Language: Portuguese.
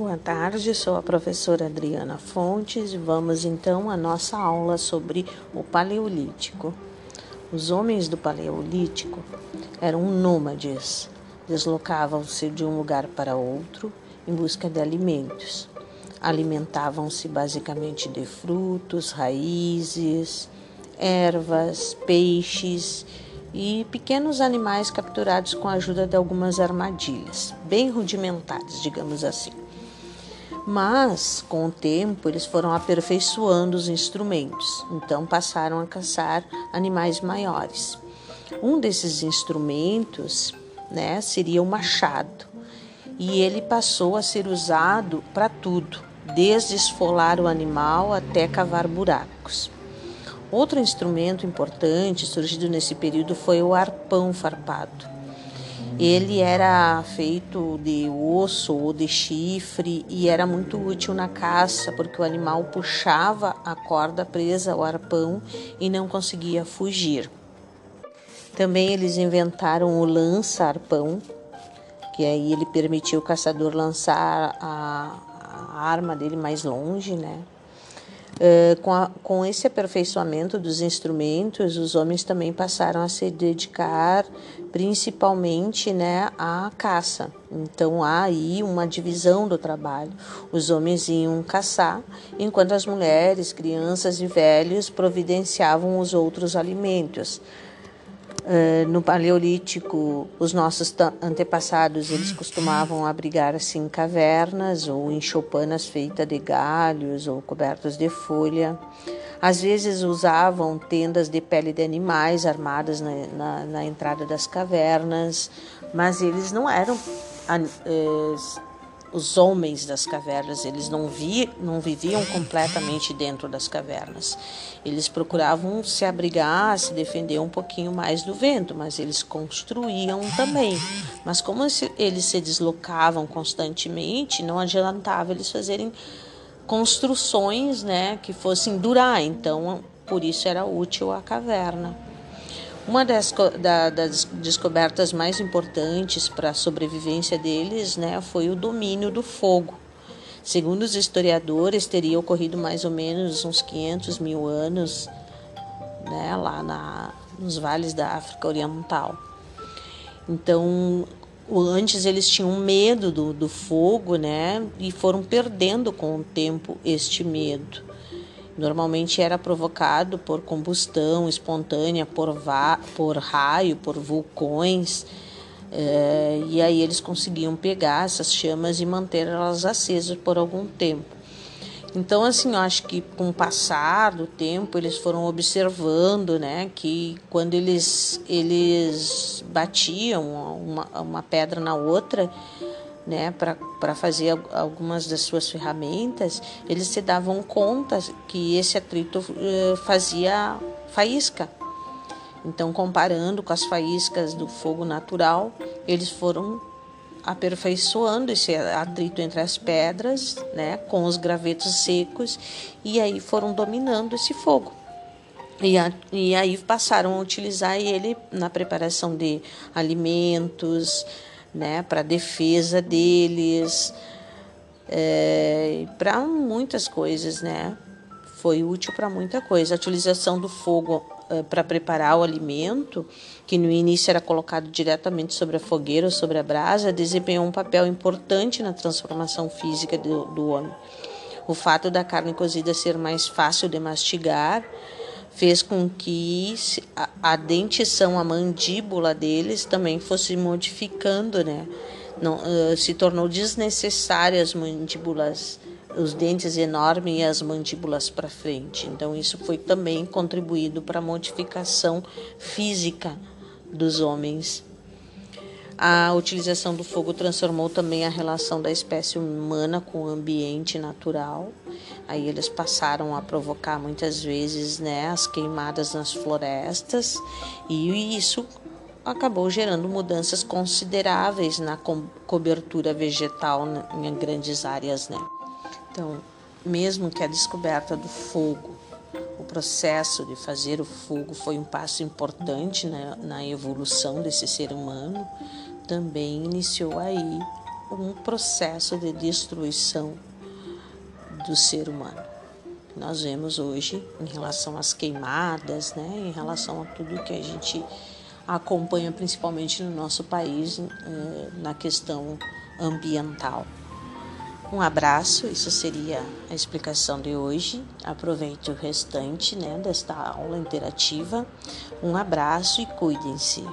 Boa tarde, sou a professora Adriana Fontes vamos então à nossa aula sobre o Paleolítico. Os homens do Paleolítico eram nômades, deslocavam-se de um lugar para outro em busca de alimentos. Alimentavam-se basicamente de frutos, raízes, ervas, peixes e pequenos animais capturados com a ajuda de algumas armadilhas, bem rudimentares, digamos assim. Mas, com o tempo, eles foram aperfeiçoando os instrumentos, então passaram a caçar animais maiores. Um desses instrumentos né, seria o machado, e ele passou a ser usado para tudo, desde esfolar o animal até cavar buracos. Outro instrumento importante surgido nesse período foi o arpão farpado ele era feito de osso ou de chifre e era muito útil na caça, porque o animal puxava a corda presa ao arpão e não conseguia fugir. Também eles inventaram o lança-arpão, que aí ele permitiu o caçador lançar a, a arma dele mais longe, né? Uh, com, a, com esse aperfeiçoamento dos instrumentos, os homens também passaram a se dedicar principalmente né, à caça. Então há aí uma divisão do trabalho. Os homens iam caçar, enquanto as mulheres, crianças e velhos providenciavam os outros alimentos. Uh, no Paleolítico, os nossos antepassados eles costumavam abrigar assim cavernas ou em choupanas feitas de galhos ou cobertas de folha. Às vezes usavam tendas de pele de animais armadas na, na, na entrada das cavernas, mas eles não eram eh, os homens das cavernas, eles não, vi, não viviam completamente dentro das cavernas. Eles procuravam se abrigar, se defender um pouquinho mais do vento, mas eles construíam também. Mas como eles se deslocavam constantemente, não adiantava eles fazerem construções né, que fossem durar, então por isso era útil a caverna. Uma das, da, das descobertas mais importantes para a sobrevivência deles né, foi o domínio do fogo. Segundo os historiadores, teria ocorrido mais ou menos uns 500 mil anos né, lá na, nos vales da África Oriental. Então, antes eles tinham medo do, do fogo, né, e foram perdendo com o tempo este medo. Normalmente era provocado por combustão espontânea, por, por raio, por vulcões. É, e aí eles conseguiam pegar essas chamas e manter elas acesas por algum tempo. Então, assim, eu acho que com o passar do tempo, eles foram observando, né, que quando eles, eles batiam uma, uma pedra na outra, né, para fazer algumas das suas ferramentas, eles se davam conta que esse atrito uh, fazia faísca. Então, comparando com as faíscas do fogo natural, eles foram aperfeiçoando esse atrito entre as pedras, né, com os gravetos secos, e aí foram dominando esse fogo. E, a, e aí passaram a utilizar ele na preparação de alimentos, né, para defesa deles, é, para muitas coisas, né? Foi útil para muita coisa. A utilização do fogo é, para preparar o alimento, que no início era colocado diretamente sobre a fogueira ou sobre a brasa, desempenhou um papel importante na transformação física do, do homem. O fato da carne cozida ser mais fácil de mastigar fez com que a, dentição, a mandíbula deles também fosse modificando, né? Não, uh, se tornou desnecessária as mandíbulas, os dentes enormes e as mandíbulas para frente. Então isso foi também contribuído para a modificação física dos homens a utilização do fogo transformou também a relação da espécie humana com o ambiente natural. Aí eles passaram a provocar muitas vezes né, as queimadas nas florestas, e isso acabou gerando mudanças consideráveis na co cobertura vegetal em grandes áreas. Né? Então, mesmo que a descoberta do fogo o processo de fazer o fogo foi um passo importante na, na evolução desse ser humano, também iniciou aí um processo de destruição do ser humano. Nós vemos hoje em relação às queimadas, né, em relação a tudo que a gente acompanha, principalmente no nosso país, eh, na questão ambiental. Um abraço, isso seria a explicação de hoje. Aproveite o restante né, desta aula interativa. Um abraço e cuidem-se.